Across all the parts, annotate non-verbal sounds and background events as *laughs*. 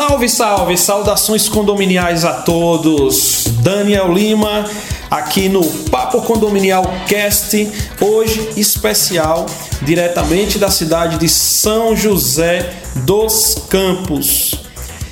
Salve, salve! Saudações condominiais a todos! Daniel Lima aqui no Papo Condominial Cast, hoje especial, diretamente da cidade de São José dos Campos.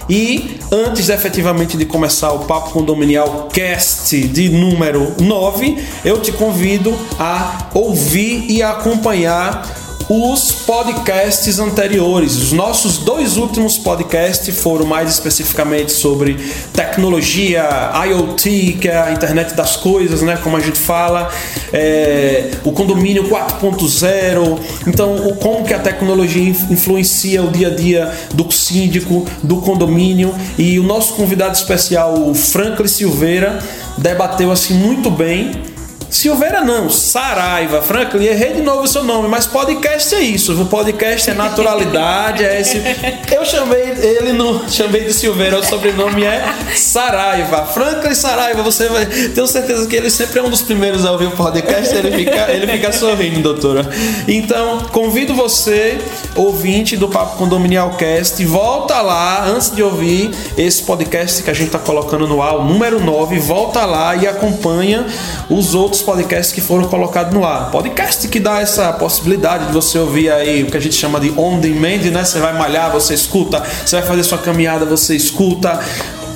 E antes efetivamente de começar o Papo Condominial Cast de número 9, eu te convido a ouvir e acompanhar os podcasts anteriores. Os nossos dois últimos podcasts foram mais especificamente sobre tecnologia, IoT, que é a internet das coisas, né? Como a gente fala, é, o condomínio 4.0. Então, o, como que a tecnologia influencia o dia a dia do síndico, do condomínio. E o nosso convidado especial, o Franklin Silveira, debateu assim muito bem Silveira não, Saraiva. Franklin, errei de novo o seu nome, mas podcast é isso. O podcast é naturalidade, é esse. *laughs* Eu chamei ele no. Chamei de Silveira, o sobrenome é Saraiva. Franklin Saraiva, você vai. Tenho certeza que ele sempre é um dos primeiros a ouvir o podcast, ele fica, ele fica sorrindo, doutora. Então, convido você, ouvinte do Papo Condominial Cast, volta lá antes de ouvir esse podcast que a gente tá colocando no ar, o número 9, volta lá e acompanha os outros outros podcasts que foram colocados no ar. Podcast que dá essa possibilidade de você ouvir aí o que a gente chama de on demand, né? Você vai malhar, você escuta, você vai fazer sua caminhada, você escuta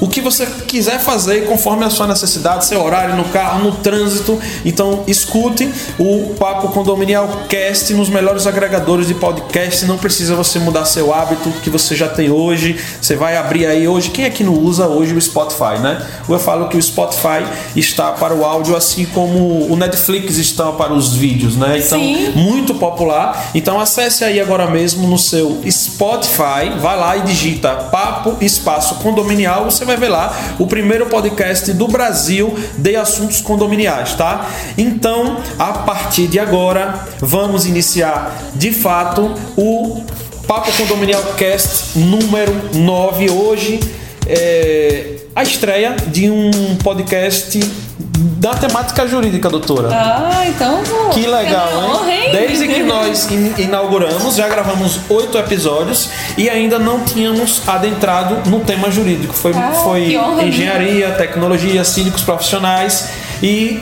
o que você quiser fazer conforme a sua necessidade, seu horário no carro, no trânsito. Então escute o Papo Condominial Cast nos melhores agregadores de podcast. Não precisa você mudar seu hábito que você já tem hoje. Você vai abrir aí hoje. Quem é que não usa hoje o Spotify, né? Eu falo que o Spotify está para o áudio, assim como o Netflix está para os vídeos, né? Então, Sim. muito popular. Então acesse aí agora mesmo no seu Spotify, vai lá e digita Papo Espaço Condominial, você vai lá o primeiro podcast do Brasil de assuntos condominiais, tá? Então, a partir de agora, vamos iniciar de fato o Papo Condominial Cast número 9 hoje. É a estreia de um podcast da temática jurídica, doutora. Ah, então. Que legal, hein? Desde que nós in inauguramos, já gravamos oito episódios e ainda não tínhamos adentrado no tema jurídico. Foi, Ah, foi honra. engenharia, tecnologia, síndicos profissionais e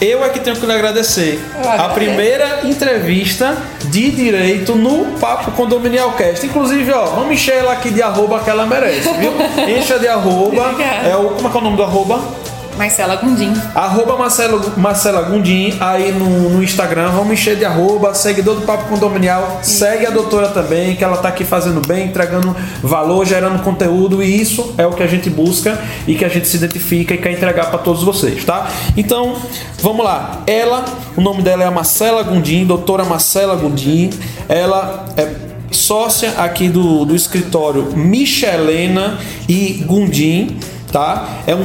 eu é que tenho que lhe agradecer. A primeira entrevista de direito no Papo Condominial Cast. Inclusive, ó, vamos encher ela aqui de arroba que ela merece, viu? *laughs* Encha de arroba. É o, como é que é o nome do arroba? Marcela Gundim. Arroba Marcelo, Marcela Gundim aí no, no Instagram, vamos encher de arroba, seguidor do Papo Condominial, segue a doutora também, que ela tá aqui fazendo bem, entregando valor, gerando conteúdo, e isso é o que a gente busca e que a gente se identifica e quer entregar para todos vocês, tá? Então, vamos lá. Ela, o nome dela é a Marcela Gundim, doutora Marcela Gundim, ela é sócia aqui do, do escritório Michelena e Gundim tá? É um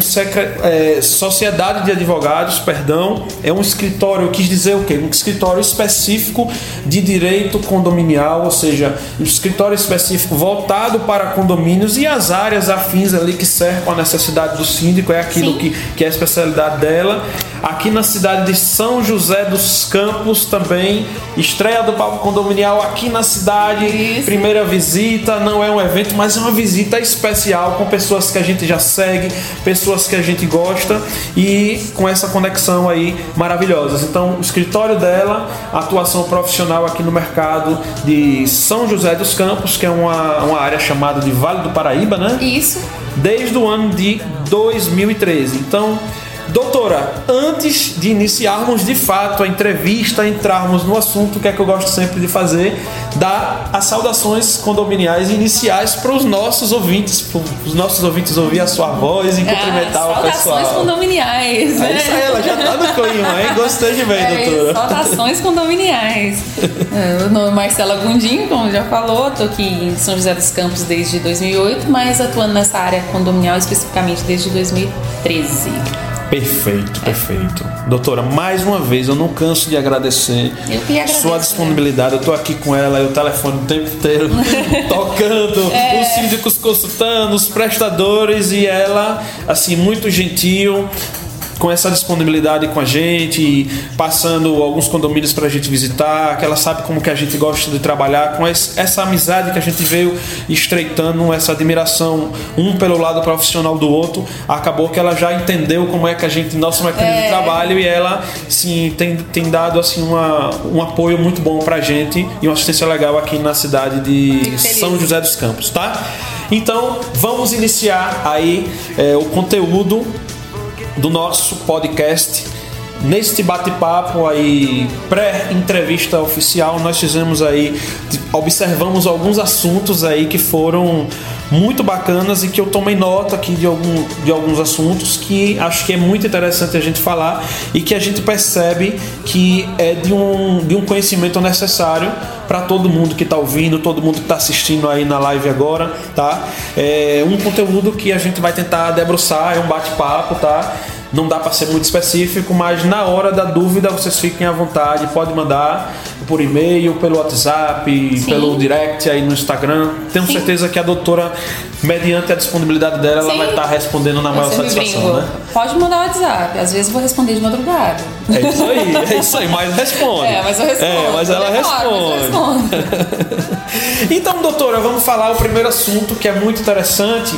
é, sociedade de advogados, perdão, é um escritório, eu quis dizer o quê? Um escritório específico de direito condominial, ou seja, um escritório específico voltado para condomínios e as áreas afins ali que cercam a necessidade do síndico, é aquilo Sim. que, que é a especialidade dela. Aqui na cidade de São José dos Campos também, estreia do Papo Condominial aqui na cidade, Isso. primeira visita, não é um evento, mas é uma visita especial com pessoas que a gente já segue, pessoas que a gente gosta e com essa conexão aí maravilhosas. Então, o escritório dela, atuação profissional aqui no mercado de São José dos Campos, que é uma, uma área chamada de Vale do Paraíba, né? Isso. desde o ano de 2013. Então, Doutora, antes de iniciarmos de fato a entrevista, entrarmos no assunto, que é que eu gosto sempre de fazer, dar as saudações condominiais iniciais para os nossos ouvintes, para os nossos ouvintes ouvir a sua voz e cumprimentar ah, o pessoal. Saudações condominiais. É isso aí, ela já tá no clima, hein? Gostei de ver, É, doutora. saudações condominiais. É, Meu nome é Marcela Gundim, como já falou, tô aqui em São José dos Campos desde 2008, mas atuando nessa área condominial especificamente desde 2013. Perfeito, perfeito. Doutora, mais uma vez, eu não canso de agradecer Eu que agradeço, sua né? disponibilidade. Eu tô aqui com ela e o telefone o tempo inteiro *laughs* tocando, É. os síndicos consultando, os prestadores e ela, assim, muito gentil. Com essa disponibilidade com a gente, passando alguns condomínios para a gente visitar, que ela sabe como que a gente gosta de trabalhar, com essa amizade que a gente veio estreitando, essa admiração um pelo lado profissional do outro, acabou que ela já entendeu como é que a gente, nosso mecanismo de trabalho, e ela sim, tem, tem dado assim, uma, um apoio muito bom pra gente e uma assistência legal aqui na cidade de. São José dos Campos, tá? Então, vamos iniciar aí é, o conteúdo do nosso podcast. Neste bate-papo aí, pré-entrevista oficial, nós fizemos aí, observamos alguns assuntos aí que foram muito bacanas e que eu tomei nota aqui de, algum, de alguns assuntos que acho que é muito interessante a gente falar e que a gente percebe que é de um, de um conhecimento necessário para todo mundo que está ouvindo, todo mundo que está assistindo aí na live agora, tá? É um conteúdo que a gente vai tentar debruçar, é um bate-papo, tá? Não dá para ser muito específico, mas na hora da dúvida vocês fiquem à vontade, pode mandar por e-mail, pelo WhatsApp, pelo direct aí no Instagram. Tenho Sim. certeza que a doutora, mediante a disponibilidade dela, ela Sim. vai estar respondendo na Eu maior sempre satisfação, né? Pode mandar o WhatsApp, às vezes eu vou responder de madrugada. É isso aí, é isso aí, mas responde. É, mas eu respondo. É, mas ela Eu demoro, mas responde. *laughs* Então, doutora, vamos falar o primeiro assunto que é muito interessante,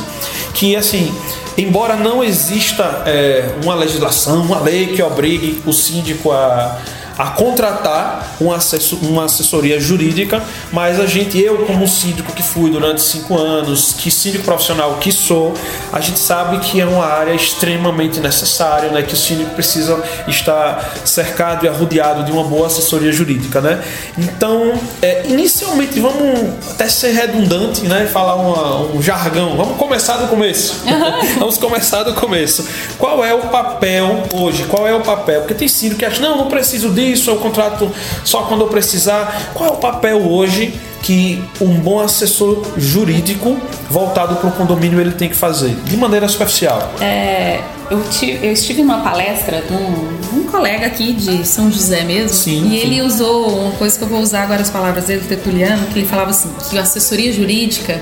que assim, embora não exista é, uma legislação, uma lei que obrigue o síndico a, a contratar uma, assessor- uma assessoria jurídica, mas a gente, eu como síndico que fui durante cinco anos, que síndico profissional que sou, a gente sabe que é uma área extremamente necessária, né, que o síndico precisa estar cercado e arrodeado de uma boa assessoria jurídica, né? Então, é, inicialmente, vamos até ser redundante, né? Falar uma- um jargão. Vamos começar do começo. *laughs* vamos começar do começo. Qual é o papel hoje? Qual é o papel? Porque tem síndico que acha, não, não preciso disso, eu contrato só quando eu precisar. Qual é o papel hoje que um bom assessor jurídico voltado para o condomínio ele tem que fazer? De maneira superficial. É, eu, ti- eu estive numa palestra de um, um colega aqui de São José mesmo, Sim, e sim. ele usou uma coisa que eu vou usar agora as palavras dele, Tertuliano, que ele falava assim, que a assessoria jurídica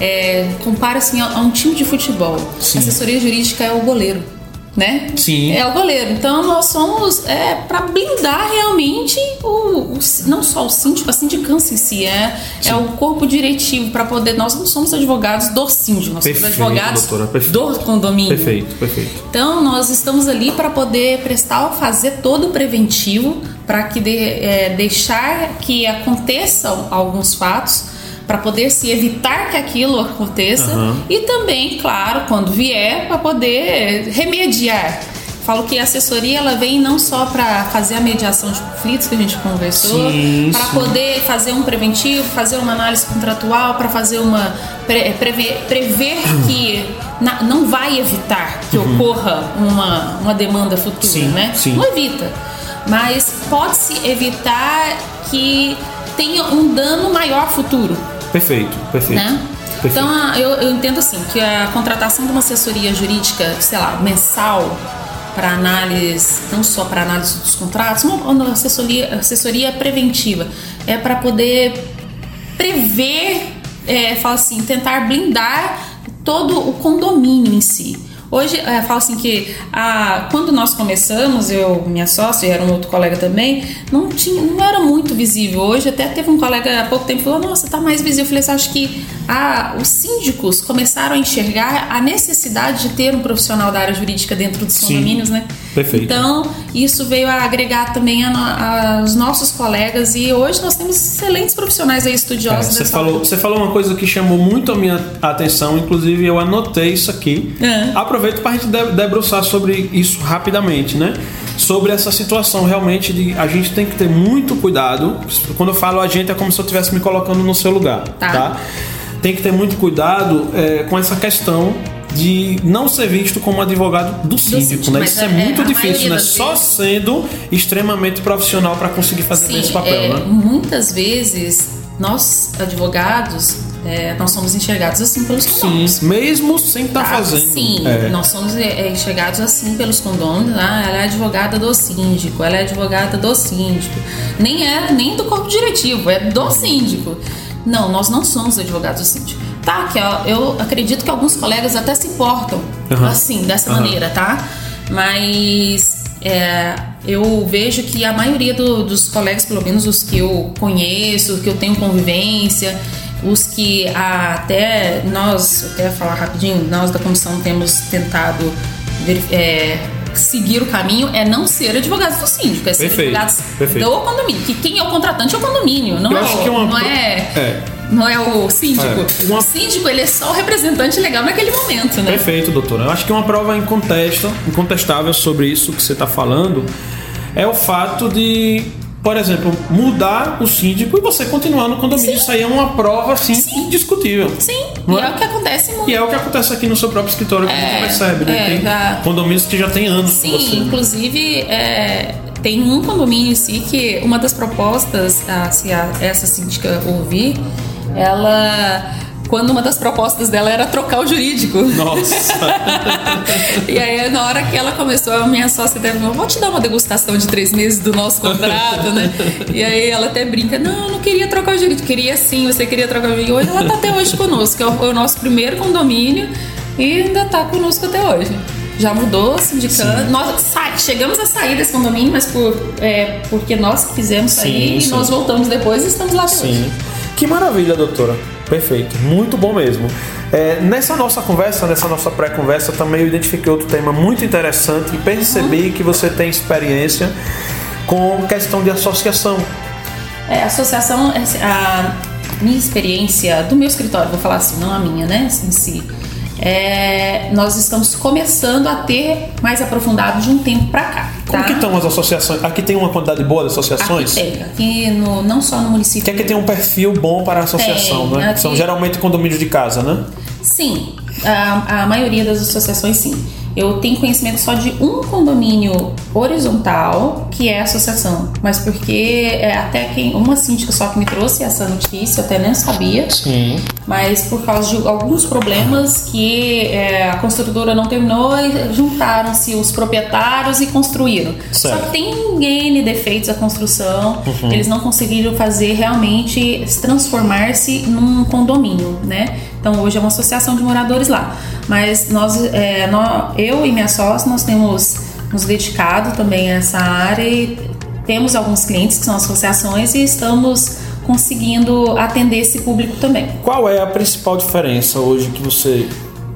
é, compara assim, a, a um time de futebol. Sim. A assessoria jurídica é o goleiro. Né? Sim. É o goleiro. Então nós somos é, para blindar realmente o, o- não só o síndico, a sindicância em si, é, é o corpo diretivo para poder. Nós não somos advogados do síndico, nós Perfeito, somos advogados doutora, do condomínio. Perfeito, perfeito. Então, nós estamos ali para poder prestar, fazer todo o preventivo, para que de- é, deixar que aconteçam alguns fatos, para poder se evitar que aquilo aconteça e também, claro, quando vier, para poder remediar. Falo que a assessoria ela vem não só para fazer a mediação de conflitos que a gente conversou, para poder fazer um preventivo, fazer uma análise contratual, para fazer uma pre- prever, prever *clears throat* que na- não vai evitar que ocorra uma, uma demanda futura, Uhum. Sim, né? sim. Não evita, mas pode-se evitar que tenha um dano maior futuro Perfeito, perfeito. né? Perfeito. Então a- eu, eu entendo assim que a contratação de uma assessoria jurídica, sei lá, mensal para análise, não só para análise dos contratos, uma, uma assessoria, assessoria preventiva, é para poder prever, é, fala assim, tentar blindar todo o condomínio em si. Hoje, é, falo assim que a, quando nós começamos, eu, minha sócia e era um outro colega também, não tinha, não era muito visível. Hoje até teve um colega há pouco tempo que falou, nossa, tá mais visível. Eu falei assim, acho que os síndicos começaram a enxergar a necessidade de ter um profissional da área jurídica dentro dos Sim. condomínios, né? Perfeito. Então, isso veio a agregar também aos nossos colegas e hoje nós temos excelentes profissionais aí É, estudiosos você, dessa falou, você falou uma coisa que chamou muito a minha atenção, inclusive eu anotei isso aqui. É. Aproveito para a gente de- debruçar sobre isso rapidamente, né? Sobre essa situação realmente de a gente tem que ter muito cuidado. Quando eu falo a gente é como se eu estivesse me colocando no seu lugar, Tá. tá? Tem que ter muito cuidado é, com essa questão de não ser visto como advogado do síndico, né? Isso é, é- muito difícil, né? Só vezes- sendo extremamente profissional para conseguir fazer Sim, esse papel, é, né? muitas vezes nós advogados é, nós somos enxergados assim pelos condôminos. Sim, mesmo sem estar Tá? fazendo. Sim, É. nós somos é, enxergados assim pelos condôminos. Ah, ela é advogada do síndico, ela é advogada do síndico. Nem é nem do corpo diretivo, é do síndico. Não, nós não somos advogados do síndico. Tá, que eu acredito que alguns colegas até se portam Aham. assim, dessa Aham. maneira, tá? Mas é, eu vejo que a maioria do- dos colegas, pelo menos os que eu conheço, que eu tenho convivência, os que até nós, eu até falar rapidinho, nós da comissão temos tentado ver- é, seguir o caminho é não ser advogados do síndico, é ser Perfeito, advogados perfeito. do condomínio. Que quem é o contratante é o condomínio, não, Eu é, acho o, que uma não, é, é. não é o síndico. É, uma- O síndico ele é só o representante legal naquele momento, né? Perfeito, doutora. Eu acho que uma prova incontesta, incontestável sobre isso que você está falando é o fato de, por exemplo, mudar o síndico e você continuar no condomínio. Sim. Isso aí é uma prova assim, Sim. indiscutível. Sim, Não e é? é o que acontece muito. E é o que acontece aqui no seu próprio escritório que a É, gente percebe, né? é, Tem já- condomínios que já tem anos você. Sim, né? inclusive é, tem um condomínio em si que uma das propostas, ah, se a- essa síndica ouvir, ela. Quando uma das propostas dela era trocar o jurídico. Nossa. *laughs* E aí, na hora que ela começou, a minha sócia até falou: vou te dar uma degustação de três meses do nosso contrato, né? E aí ela até brinca: não, eu não queria trocar o jurídico. Queria sim, você queria trocar o jurídico. Hoje ela tá até hoje conosco, é o, é o nosso primeiro condomínio e ainda tá conosco até hoje. Já mudou, sindicando. Nós sa- chegamos a sair desse condomínio, mas por, é, porque nós quisemos sair Sim, e sim. nós voltamos depois e estamos lá até hoje. Sim. Que maravilha, doutora. Perfeito. Muito bom mesmo. É, nessa nossa conversa, nessa nossa pré-conversa, também eu identifiquei outro tema muito interessante e percebi que você tem experiência com questão de associação. É, associação, assim, a minha experiência do meu escritório, vou falar assim, não a minha, né, em si. É, nós estamos começando a ter mais aprofundado de um tempo pra cá. Como tá? que estão as associações? Aqui tem uma quantidade boa de associações? Aqui tem, aqui no, não só no município. Que aqui tem um perfil bom para a associação, Tem, né? aqui- São geralmente condomínios de casa, né? Sim, a, a maioria das associações sim. Eu tenho conhecimento só de um condomínio horizontal que é a associação, mas porque é, até quem uma síndica só que me trouxe essa notícia, eu até nem sabia. Sim. mas por causa de alguns problemas que é, a construtora não terminou, juntaram-se os proprietários e construíram. Certo. Só que tem N defeitos a construção, eles não conseguiram fazer realmente se transformar-se num condomínio, né? Então hoje é uma associação de moradores lá. Mas nós, é, nó- eu e minha sócia, nós temos nos dedicado também a essa área e temos alguns clientes que são associações e estamos conseguindo atender esse público também. Qual é a principal diferença hoje que você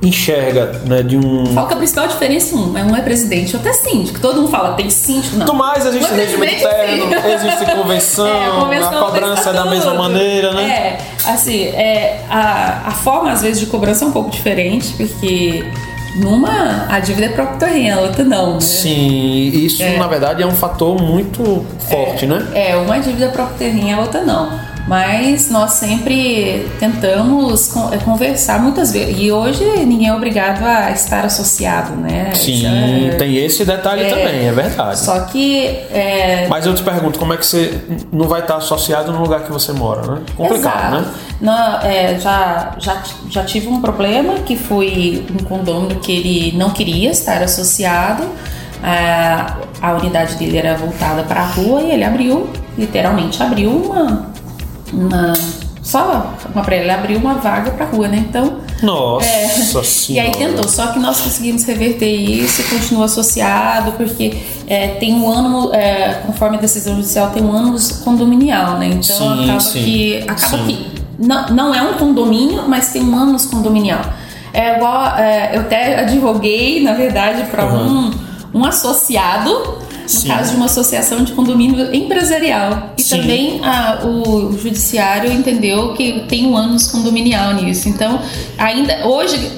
enxerga né, de um. Qual que é a principal diferença? Um é, um é presidente, outro é síndico. Todo mundo fala, tem síndico, não. Quanto mais existe Um é presidente, interno, existe *laughs* convenção, É, a, convenção cobrança é da mesma tudo. maneira, né? É, assim, é, a, a forma às vezes de cobrança é um pouco diferente, porque numa a dívida é próprio terreno, a outra não, né? Sim, isso na verdade é um fator muito forte, né? É, uma dívida próprio terreno, a outra não. Mas nós sempre tentamos é, conversar muitas vezes. E hoje ninguém é obrigado a estar associado, né? Sim, Isso é- tem esse detalhe é, também, é verdade. Só que é, Mas eu te pergunto, como é que você não vai estar associado no lugar que você mora, né? Complicado, Exato. né? Não, é, já, já, já tive um problema que foi um condomínio que ele não queria estar associado. A, a unidade dele era voltada para a rua e ele abriu, literalmente abriu uma. Uma só uma para ele abriu uma vaga para a rua, né? Então. Nossa é, e aí tentou, só que nós conseguimos reverter isso e continua associado, porque é, tem um ano, é, conforme a decisão judicial, tem um ano condominial, né? Então Sim, acaba sim, que. Acaba sim. que não, não é um condomínio, mas tem um ânus condominial. É igual, é, eu até advoguei, na verdade, para Uhum. um, um associado, no Sim. caso de uma associação de condomínio empresarial. E Sim. também a- o judiciário entendeu que tem um ânus condominial nisso. Então, ainda hoje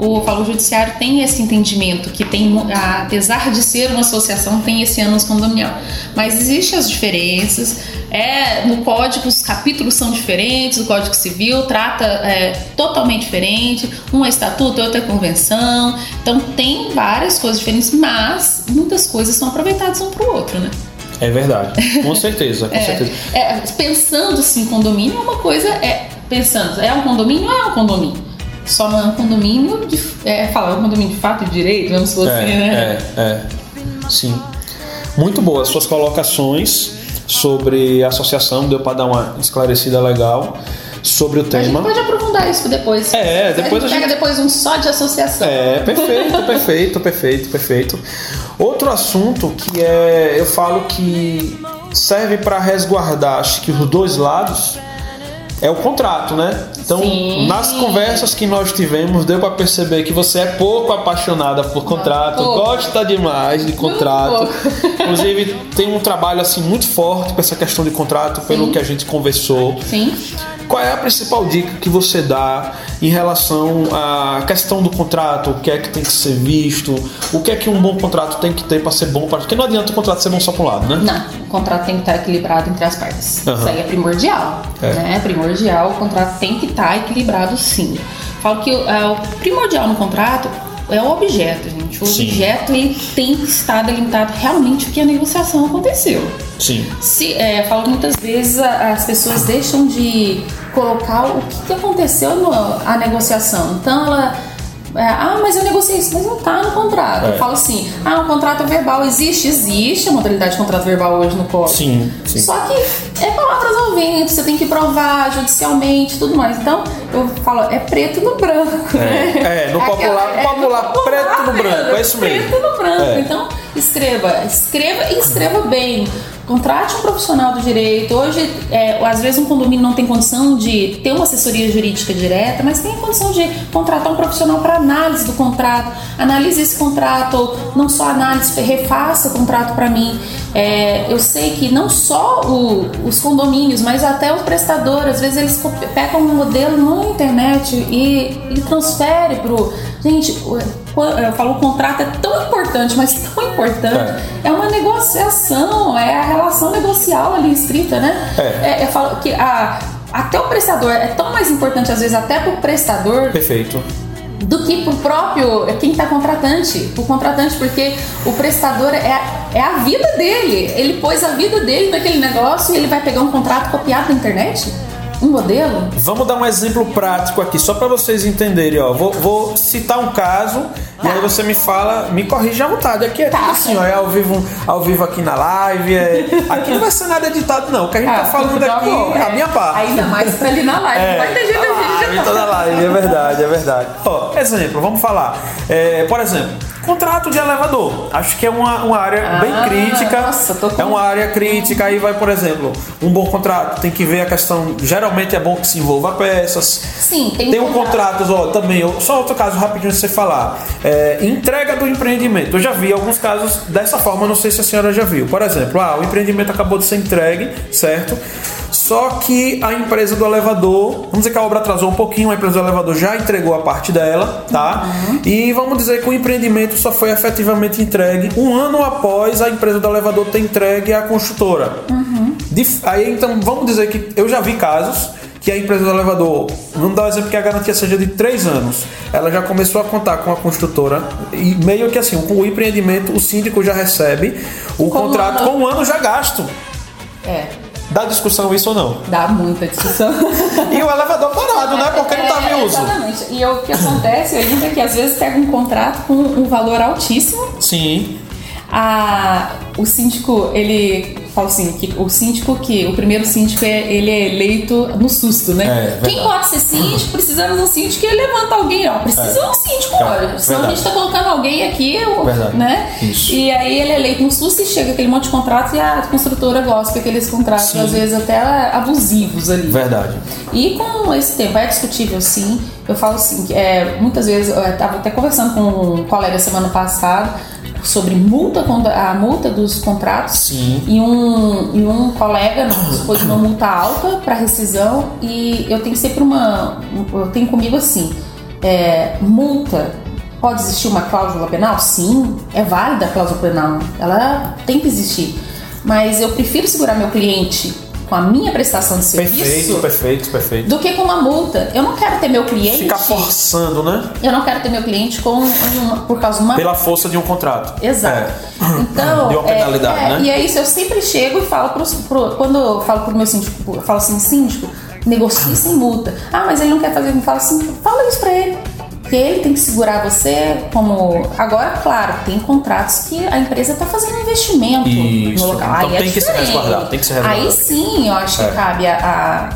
o o judiciário tem esse entendimento que tem, apesar de ser uma associação, tem esse ânus condominial. Mas existem as diferenças. É, no código os capítulos são diferentes, o Código Civil trata é, totalmente diferente, um é estatuto, outro é convenção. Então tem várias coisas diferentes, mas muitas coisas são aproveitadas um para o outro, né? É verdade. Com certeza, com *laughs* certeza. É, pensando assim, condomínio é uma coisa, é pensando, é um condomínio ou é um condomínio? Só é um condomínio de. É, fala, é um condomínio de fato e direito, vamos supor assim, né? É, é, sim. Muito boas suas colocações sobre a associação, deu para dar uma esclarecida legal sobre o A gente tema. pode aprofundar isso depois. É, depois a a gente pega gente- depois um só de associação. É, perfeito, perfeito, perfeito, perfeito. Outro assunto que é, eu falo que serve para resguardar, acho que os dois lados é o contrato, né? Então, Sim. nas conversas que nós tivemos, deu para perceber que você é pouco apaixonada por contrato, pouco. gosta demais de contrato. *laughs* Inclusive, tem um trabalho assim muito forte com essa questão de contrato, pelo Sim. que a gente conversou. Sim. Qual é a principal dica que você dá em relação à questão do contrato? O que é que tem que ser visto? O que é que um bom contrato tem que ter para ser bom? Para... Porque não adianta o contrato ser bom só para um lado, né? Não, o contrato tem que estar equilibrado entre as partes. Aham. Isso aí é primordial. É. Né? É primordial, o contrato tem que estar equilibrado sim. Falo que é, o primordial no contrato é o objeto, gente. O Sim. objeto ele tem que estar delimitado realmente o que a negociação aconteceu. Sim. Se, é, falo que muitas vezes as pessoas deixam de colocar o que, que aconteceu na negociação. Então ela. É, ah, mas eu negociei isso, mas não tá no contrato. É. Eu falo assim: ah, o contrato verbal existe? Existe a modalidade de contrato verbal hoje no código. Sim, sim. Só que é palavras ao vento, você tem que provar judicialmente tudo mais. Então, eu falo, é preto no branco, né? é, no popular- Aquela- popular, preto no branco, é isso mesmo. Preto no branco. É. Então, escreva, escreva e escreva bem. Contrate um profissional do direito. Hoje, é, às vezes, um condomínio não tem condição de ter uma assessoria jurídica direta, mas tem a condição de contratar um profissional para análise do contrato. Analise esse contrato, ou não só análise, refaça o contrato para mim. É, eu sei que não só o- os condomínios, mas até os prestadores, às vezes eles pegam um modelo na internet e, e transfere. Gente, o- eu falo, o contrato é tão importante, mas tão importante. É, uma negociação, é a relação negocial ali escrita, né? É. eu falo que a, até o prestador é tão mais importante, às vezes, até pro prestador Perfeito. do que pro próprio quem está contratante, o contratante, porque o prestador é, é a vida dele. Ele pôs a vida dele naquele negócio e ele vai pegar um contrato copiado na internet? Um modelo? Vamos dar um exemplo prático aqui, só para vocês entenderem. Ó. Vou, vou citar um caso e Tá. aí você me fala, me corrige à vontade. Aqui é Tá. tudo assim, ó, é ao vivo, ao vivo aqui na live. é- Aqui não vai ser nada editado, não. O que a gente tá falando tudo aqui amor, é a é. minha parte. Ainda mais ali na live. É, vai ter gente tá live, gente tá na live, é verdade, é verdade. Ó, exemplo, vamos falar. É, por exemplo, contrato de elevador. Acho que é uma, uma área bem Ah, crítica. nossa, tô com- É uma área crítica. Aí vai, por exemplo, um bom contrato tem que ver a questão. Geralmente é bom que se envolva peças. Sim, tem, Tem um contrato, ó, também, ó, só outro caso rapidinho pra você falar. É, entrega do empreendimento. Eu já vi alguns casos dessa forma, não sei se a senhora já viu. Por exemplo, ah, o empreendimento acabou de ser entregue, certo? Só que a empresa do elevador, vamos dizer que a obra atrasou um pouquinho, a empresa do elevador já entregou a parte dela, tá? E vamos dizer que o empreendimento só foi efetivamente entregue um ano após a empresa do elevador ter entregue à construtora. Dif- Aí então vamos dizer que eu já vi casos que a empresa do elevador, vamos dar o exemplo que a garantia seja de três anos, ela já começou a contar com a construtora e meio que assim, com o empreendimento, o síndico já recebe o Com um contrato ano. com um ano já gasto. É, Dá discussão isso ou não? dá muita discussão. *laughs* E o elevador parado, né? Porque não estava É, em uso. Exatamente. E o que acontece ainda é que às vezes pega um contrato com um valor altíssimo Sim. a, o síndico ele falo assim, que o síndico que o primeiro síndico é ele é eleito no susto, né? É. Quem pode ser síndico, precisamos de um síndico que levanta alguém, ó. Precisa de um síndico, É, olha. Senão a gente tá colocando alguém aqui, eu- né? Isso. E aí ele é eleito no susto e chega aquele monte de contrato e a construtora gosta daqueles contratos, Sim. às vezes até abusivos ali. Verdade. E com esse tempo é discutível sim. Eu falo assim, é, muitas vezes eu estava até conversando com um colega semana passada sobre multa a multa dos contratos Sim. e um, e um colega nos pôs uma multa alta para rescisão e eu tenho sempre uma eu tenho comigo assim é, multa pode existir uma cláusula penal? Sim é válida a cláusula penal ela tem que existir. Mas eu prefiro segurar meu cliente com a minha prestação de serviço Perfeito, perfeito, perfeito. do que com uma multa. Eu não quero ter meu cliente. Ficar forçando, né? Eu não quero ter meu cliente com uma- por causa de uma. Pela força de um contrato. Exato. É. Então. De uma penalidade, é, é, né? E é isso, eu sempre chego e falo pros, pro, quando eu falo pro meu síndico, eu falo assim, síndico, negocie sem multa. Ah, mas ele não quer fazer, eu falo assim, fala isso pra ele. Que ele tem que segurar você como. Agora, claro, tem contratos que a empresa está fazendo investimento Isso. no local. Então Aí é tem que ser diferente. resguardado, tem que ser resguardado. Aí sim, eu acho que É. cabe a,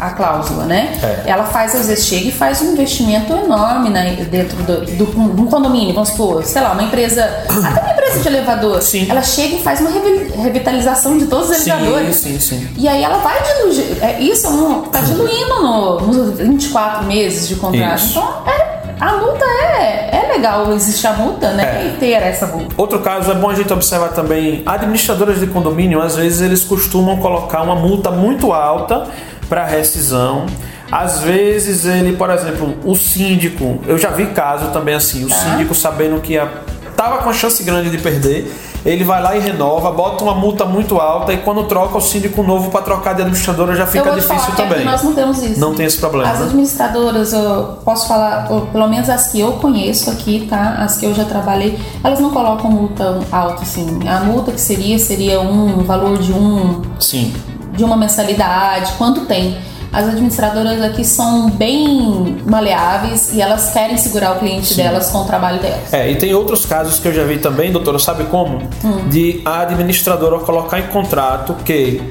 a, a cláusula, né? É. Ela faz, às vezes, chega e faz um investimento enorme né, dentro do, do, de um condomínio, vamos supor, sei lá, uma empresa, até uma empresa de elevador. Sim. Ela chega e faz uma revi- revitalização de todos os Sim, elevadores. sim, sim. E aí ela vai diluir. É, isso não, tá diluindo no, nos 24 meses de contrato. Isso. Então, é, a multa é, é legal existir a multa, né? É. E ter essa multa. Outro caso é bom a gente observar também, administradoras de condomínio, às vezes eles costumam colocar uma multa muito alta para rescisão. Às vezes ele, por exemplo, o síndico, eu já vi caso também assim, o Tá. síndico sabendo que a, tava com a chance grande de perder, ele vai lá e renova, bota uma multa muito alta e quando troca o síndico novo para trocar de administradora já fica difícil aqui também. nós não temos isso. Não tem esse problema. As né? administradoras, eu posso falar, pelo menos as que eu conheço aqui, tá? As que eu já trabalhei, elas não colocam multa alta, assim. A multa que seria, seria um valor de um Sim. de uma mensalidade, quanto tem. As administradoras aqui são bem maleáveis e elas querem segurar o cliente delas com o trabalho delas. É, e tem outros casos que eu já vi também, doutora, sabe como? Hum. De a administradora colocar em contrato que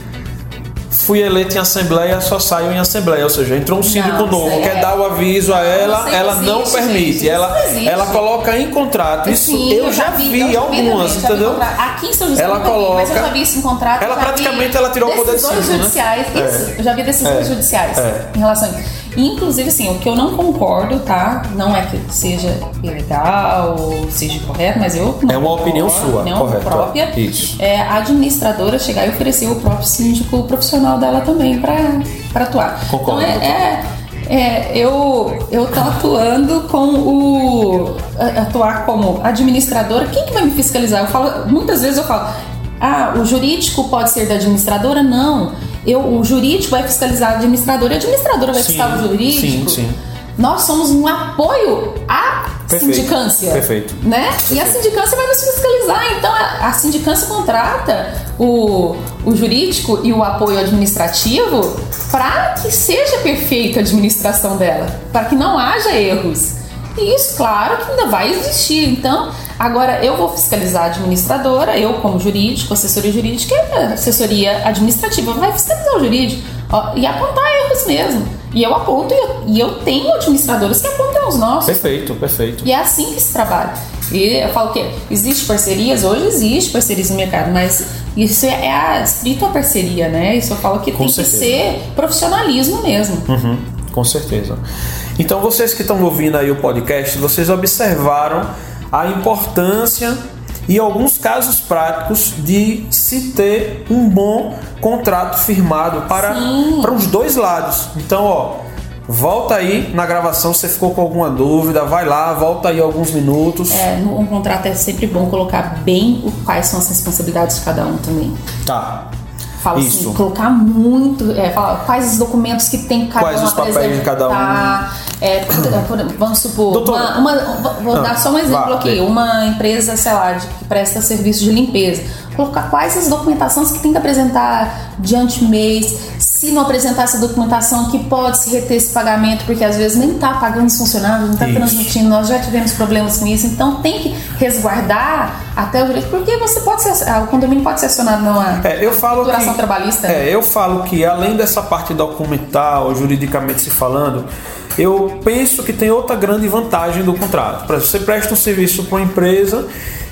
fui eleito em assembleia, só saio em assembleia. Ou seja, entrou um síndico Não, novo, quer é- dar o aviso a ela, isso ela existe, não permite. gente, ela, ela coloca em contrato. Isso Sim, eu, já vi, eu já algumas, vi entendeu? contrato. Aqui em São José Ela eu vi, mas eu coloca- já vi isso em contrato. Ela vi praticamente ela tirou o poder de né? judiciais. É. Isso, eu já vi decisões É. judiciais É. em relação a isso. Inclusive, assim, o que eu não concordo, tá? Não é que seja ilegal ou seja correto, mas eu não É uma opinião concordo, sua, opinião correto, própria. é. Isso. É a administradora chegar e oferecer o próprio síndico profissional dela também para atuar. Concordo, Então, é, é- é, eu eu tô atuando com o atuar como administradora. Quem que vai me fiscalizar? Eu falo muitas vezes eu falo, ah, o jurídico pode ser da administradora? Não. Eu, o jurídico vai fiscalizar a administradora e a administradora vai fiscalizar o jurídico. sim, sim. Nós somos um apoio à Perfeito, sindicância. perfeito. Né? E a sindicância vai nos fiscalizar. Então a, a sindicância contrata o, o jurídico e o apoio administrativo para que seja perfeita a administração dela, para que não haja erros. E isso, claro, que ainda vai existir. Então, agora eu vou fiscalizar a administradora, eu como jurídico, assessoria jurídica a assessoria administrativa vai fiscalizar o jurídico ó, e apontar erros mesmo. E eu aponto e eu, e eu tenho administradoras que apontam os nossos. Perfeito, perfeito. E é assim que se trabalha. E eu falo que existe parcerias, hoje existe parcerias no mercado, mas isso é a estrita parceria, né? Isso eu falo que Com tem certeza. que ser profissionalismo mesmo. Uhum, com certeza. Então, vocês que estão ouvindo aí o podcast, vocês observaram a importância e alguns casos práticos de se ter um bom contrato firmado para, Sim. para os dois lados. Então, ó, volta aí na gravação, você ficou com alguma dúvida, vai lá, volta aí alguns minutos. É, um contrato é sempre bom colocar bem o, quais são as responsabilidades de cada um também. Tá. Fala Isso. assim, colocar muito, é, fala quais os documentos que tem cada Quais um os papéis de cada um. É, por- por- vamos supor, Doutora. uma, uma- vou Ah, dar só um exemplo vá, aqui, dê. uma empresa, sei lá, de- que presta serviço de limpeza. Colocar quais as documentações que tem que apresentar diante mês, se não apresentar essa documentação, que pode se reter esse pagamento, porque às vezes nem está pagando os funcionários, não está transmitindo, nós já tivemos problemas com isso, então tem que resguardar até o direito, porque você pode ser, o condomínio pode ser acionado numa É, eu falo que, trabalhista. É, eu falo que além dessa parte documental, juridicamente se falando, eu penso que tem outra grande vantagem do contrato. Você presta um serviço para uma empresa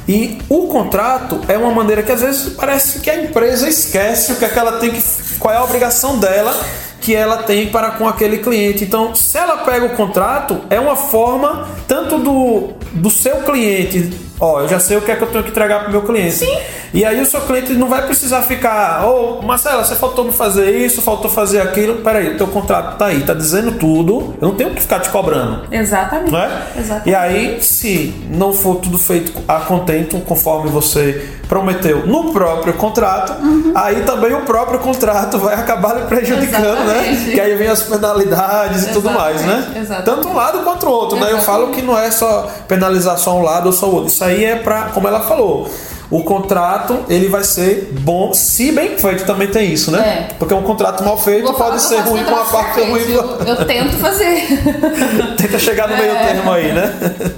e o contrato é uma maneira que às vezes parece que a empresa esquece o que, é que ela tem que. qual é a obrigação dela que ela tem para com aquele cliente. Então, se ela pega o contrato, é uma forma tanto do, do seu cliente, ó, eu já sei o que é que eu tenho que entregar para o meu cliente. Sim. E aí o seu cliente não vai precisar ficar, ô, Marcela, você faltou me fazer isso, faltou fazer aquilo. Peraí, o teu contrato tá aí, tá dizendo tudo, eu não tenho que ficar te cobrando. Exatamente. Não é? Exatamente. E aí, se não for tudo feito a contento, conforme você prometeu no próprio contrato, Uhum. aí também o próprio contrato vai acabar lhe prejudicando, né? Exatamente. Que aí vem as penalidades e tudo mais, né? Exatamente, exatamente. Tanto um lado quanto o outro, né? Eu Exatamente. falo que não é só penalizar só um lado ou só o outro. Isso aí é pra, como ela falou, o contrato ele vai ser bom se bem feito também tem isso, né? É. Porque um contrato mal feito Vou pode que ser ruim com uma parte ruim Eu, eu tento fazer. *laughs* Tenta chegar no meio É. termo aí, né?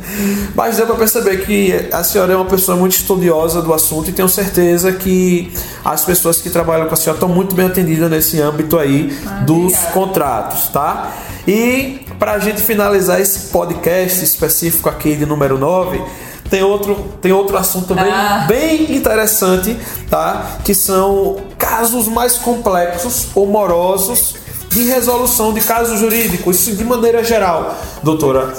*laughs* Mas deu pra perceber que a senhora é uma pessoa muito estudiosa do assunto e tenho certeza que as pessoas que trabalham com a senhora estão muito bem atendidas nesse âmbito aí dos obrigada. contratos, tá? E pra gente finalizar esse podcast específico aqui de número 9, tem outro, tem outro assunto bem, Ah. bem interessante, tá? Que são casos mais complexos ou morosos de resolução de casos jurídicos, isso de maneira geral, doutora.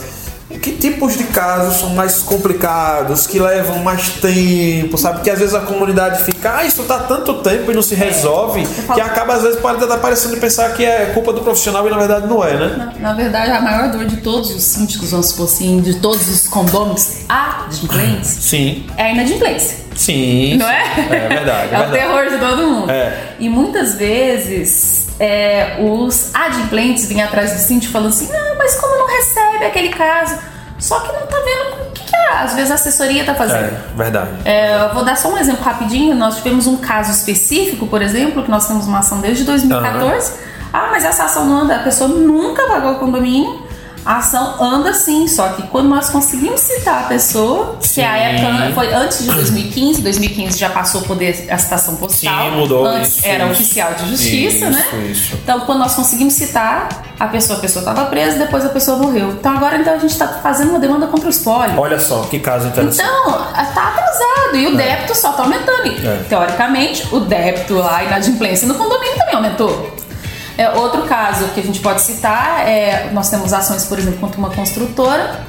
Que tipos de casos são mais complicados, que levam mais tempo, sabe? Que às vezes a comunidade fica, ah, isso tá tanto tempo e não se resolve, que acaba às vezes pode estar parecendo pensar que é culpa do profissional e na verdade não é, né? Na, na verdade, a maior dor de todos os síndicos, vamos supor assim, de todos os condôminos adimplentes, Sim, é a inadimplência. sim. Não é? É verdade, é *laughs* É o verdade. terror de todo mundo. É. E muitas vezes é, os adimplentes vêm atrás do síndico falando assim: ah, mas como não recebe aquele caso? Só que não tá vendo o que, que é, às vezes a assessoria tá fazendo. É, verdade. É, eu vou dar só um exemplo rapidinho. Nós tivemos um caso específico, por exemplo, que nós temos uma ação desde 2014. Ah, mas essa ação não anda. A pessoa nunca pagou o condomínio. A ação anda sim, só que quando nós conseguimos citar a pessoa, que a época foi antes de 2015, 2015 já passou a poder a citação postal. Sim, mudou Antes isso, era isso. oficial de justiça, Isso, né? isso. Então, quando nós conseguimos citar, a pessoa, a pessoa estava presa, depois a pessoa morreu. Então agora então a gente está fazendo uma demanda contra o espólio. Olha só, que caso interessante. Então, tá atrasado e o débito só tá aumentando. E, É. Teoricamente, o débito lá, a inadimplência no condomínio também aumentou. É, outro caso que a gente pode citar é nós temos ações, por exemplo, contra uma construtora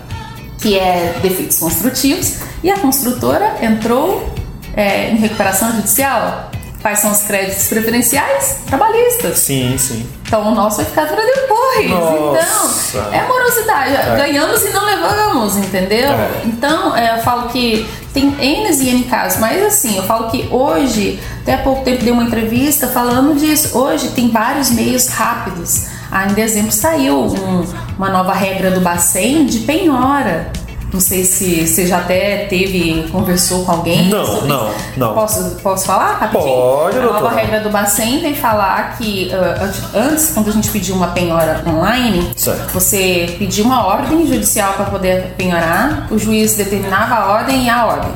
que é defeitos construtivos e a construtora entrou é, em recuperação judicial. Quais são os créditos preferenciais? Trabalhistas. Sim, sim. Então o nosso vai ficar para depois. Nossa. Então, é morosidade. Ganhamos e não levamos, entendeu? É. Então, é, eu falo que tem N e N casos, mas assim, eu falo que hoje, até há pouco tempo dei uma entrevista falando disso. Hoje tem vários meios rápidos. Ah, em dezembro saiu um- uma nova regra do Bacen de penhora. Não sei se você já até teve, conversou com alguém. Não, não, isso. não. Posso, posso falar rapidinho? Pode, A nova doutora. regra do Bacen vem falar que ah, antes, quando a gente pediu uma penhora online, Certo. você pedia uma ordem judicial para poder penhorar, o juiz determinava a ordem e a ordem.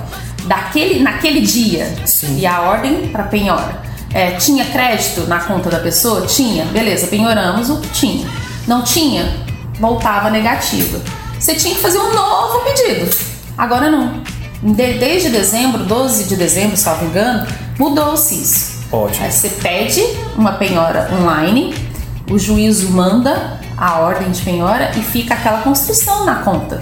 Daquele, naquele dia, Sim. e a ordem para penhora. É, tinha crédito na conta da pessoa? Tinha, beleza, penhoramos o que tinha. Não tinha, voltava negativa. Você tinha que fazer um novo pedido. Agora não. De- desde dezembro, 12 de dezembro, se não me engano, mudou-se isso. Ótimo. Aí você pede uma penhora online, o juízo manda a ordem de penhora e fica aquela construção na conta.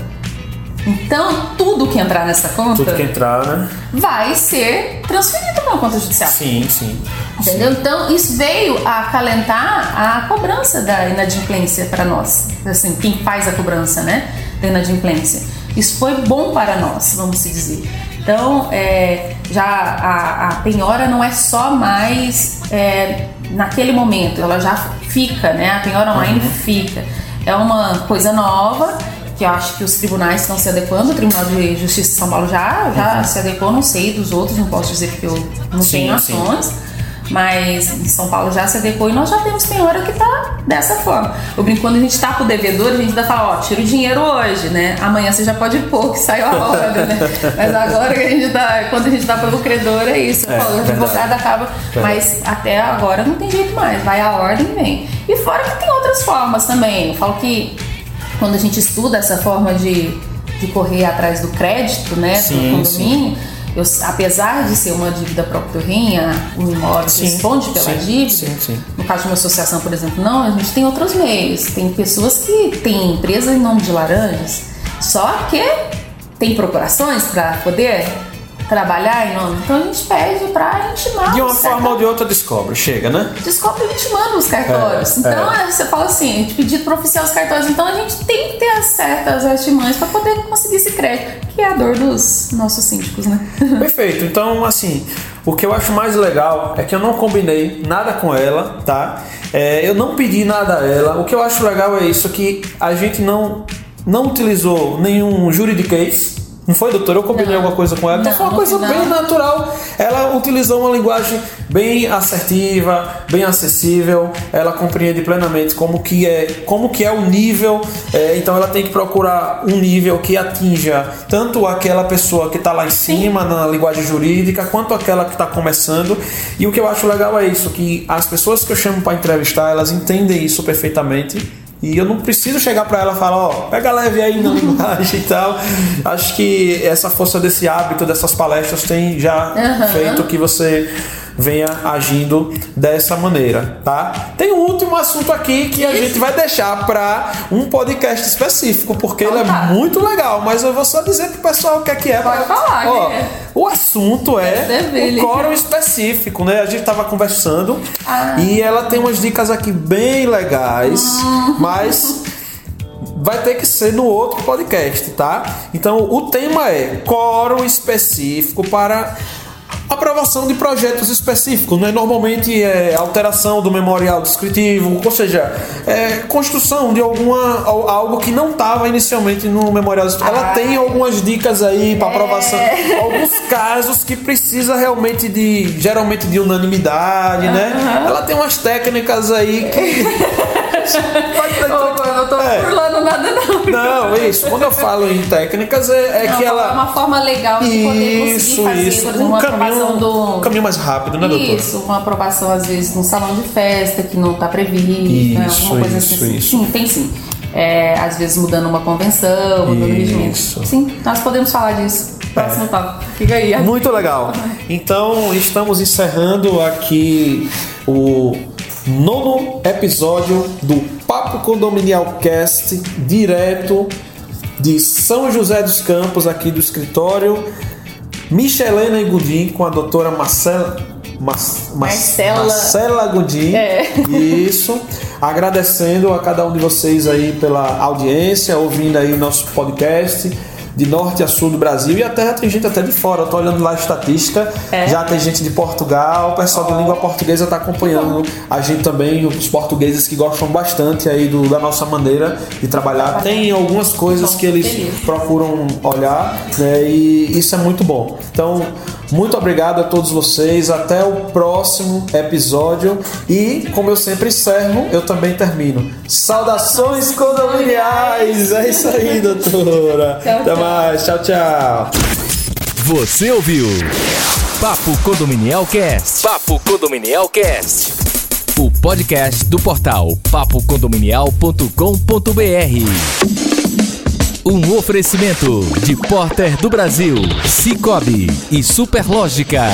Então, tudo que entrar nessa conta Tudo que entrar, né? vai ser transferido para uma conta judicial. Sim, sim. Entendeu? Então, isso veio a acalentar a cobrança da inadimplência para nós. Assim, quem faz a cobrança, né? Da inadimplência. Isso foi bom para nós, vamos dizer. Então, é, já a, a penhora não é só mais é, naquele momento, ela já fica, né? A penhora online fica. é uma coisa nova que eu acho que os tribunais estão se adequando. O Tribunal de Justiça de São Paulo já, já se adequou, não sei dos outros, não posso dizer porque eu não Sim, tenho sim. Mas em São Paulo já se adequou e nós já temos penhora que tá dessa forma. Eu brinco, quando a gente tá pro devedor, a gente ainda fala, ó, tira o dinheiro hoje, né? Amanhã você já pode pôr que saiu a hora, né? *laughs* Mas agora que a gente tá, quando a gente tá pelo credor, é isso. Eu É, falo, o advogado acaba. Mas até agora não tem jeito mais. Vai a ordem e vem. E fora que tem outras formas também. Eu falo que quando a gente estuda essa forma de, de correr atrás do crédito, né, Sim, do condomínio, eu- apesar de ser uma dívida própria rinha, o imóvel Sim, responde pela sim, dívida. sim, sim. No caso de uma associação, por exemplo, não, a gente tem outros meios. Tem pessoas que têm empresa em nome de laranjas, só que tem procurações para poder trabalhar em nome. Então a gente pede para intimar De uma forma ou de outra descobre, chega, né? descobre intimando os cartórios. É, então é. você fala assim, a gente pedido para oficiar os cartórios, então a gente tem que ter as certas artimanhas para poder conseguir esse crédito, que é a dor dos nossos síndicos, né? *laughs* Perfeito. Então, assim, o que eu acho mais legal é que eu não combinei nada com ela, tá? É, eu não pedi nada a ela. O que eu acho legal é isso, que a gente não, não utilizou nenhum juridiquês. Não foi, doutor? Eu combinei Não. alguma coisa com ela. Então Não, foi uma coisa final- bem natural. Ela utilizou uma linguagem bem assertiva, bem acessível. Ela compreende plenamente como que é, como que é o nível. é, então ela tem que procurar um nível que atinja tanto aquela pessoa que está lá em cima na linguagem jurídica, quanto aquela que está começando. E o que eu acho legal é isso, que as pessoas que eu chamo para entrevistar, elas entendem isso perfeitamente. E eu não preciso chegar para ela e falar, ó, pega leve aí na *laughs* linguagem e tal. Acho que essa força desse hábito, dessas palestras, tem já Aham. feito que você venha agindo dessa maneira, tá? Tem um último assunto aqui que a gente vai deixar para um podcast específico, porque ele é Então tá. muito legal, mas eu vou só dizer pro pessoal o que é que é. Pode pra- falar, Ó, é. o assunto é o quórum específico, né? A gente tava conversando Ah. e ela tem umas dicas aqui bem legais, Uhum. mas vai ter que ser no outro podcast, tá? Então o tema é quórum específico para aprovação de projetos específicos, né? Normalmente é alteração do memorial descritivo, ou seja, é construção de alguma al- algo que não estava inicialmente no memorial. descritivo. Ela Ah. tem algumas dicas aí para aprovação, alguns casos que precisa realmente de geralmente de unanimidade, né? Ela tem umas técnicas aí que *laughs* Pode Ô, eu não tô É. burlando nada, não. Não, isso. Quando eu falo em técnicas, é, é Não, que É ela. uma forma legal de poder Isso, conseguir fazer, isso. por exemplo, Um uma caminho, aprovação do. um caminho mais rápido, né, doutor? Isso, uma aprovação às vezes num salão de festa que não está previsto, né? Isso, alguma coisa isso, assim. isso. Sim, tem sim. É, às vezes mudando uma convenção, mudando regimento. Isso. Sim, nós podemos falar disso. Próximo É. papo. Fica aí. Muito legal. Então, estamos encerrando aqui o nono episódio do Papo Condominial Cast, direto de São José dos Campos, aqui do escritório Michelena e Gudim, com a doutora Marcela. Mas, mas- Marcela. Marcela Gudim. É. Isso. Agradecendo a cada um de vocês aí pela audiência, ouvindo aí nosso podcast de norte a sul do Brasil e até tem gente até de fora. Eu tô olhando lá a estatística, É. já tem gente de Portugal, o pessoal da língua portuguesa está acompanhando a gente também, os portugueses que gostam bastante aí do- da nossa maneira de trabalhar. Tem algumas coisas que eles procuram olhar, né? E isso é muito bom. Então, muito obrigado a todos vocês. Até o próximo episódio. E, como eu sempre encerro, eu também termino. Saudações condominiais! É isso aí, doutora. Tchau, Até tchau. mais. Tchau, tchau. Você ouviu Papo Condominial Cast, Papo Condominial Cast. o podcast do portal papocondominial.com.br. Um oferecimento de Porter do Brasil, Cicobi e Superlógica.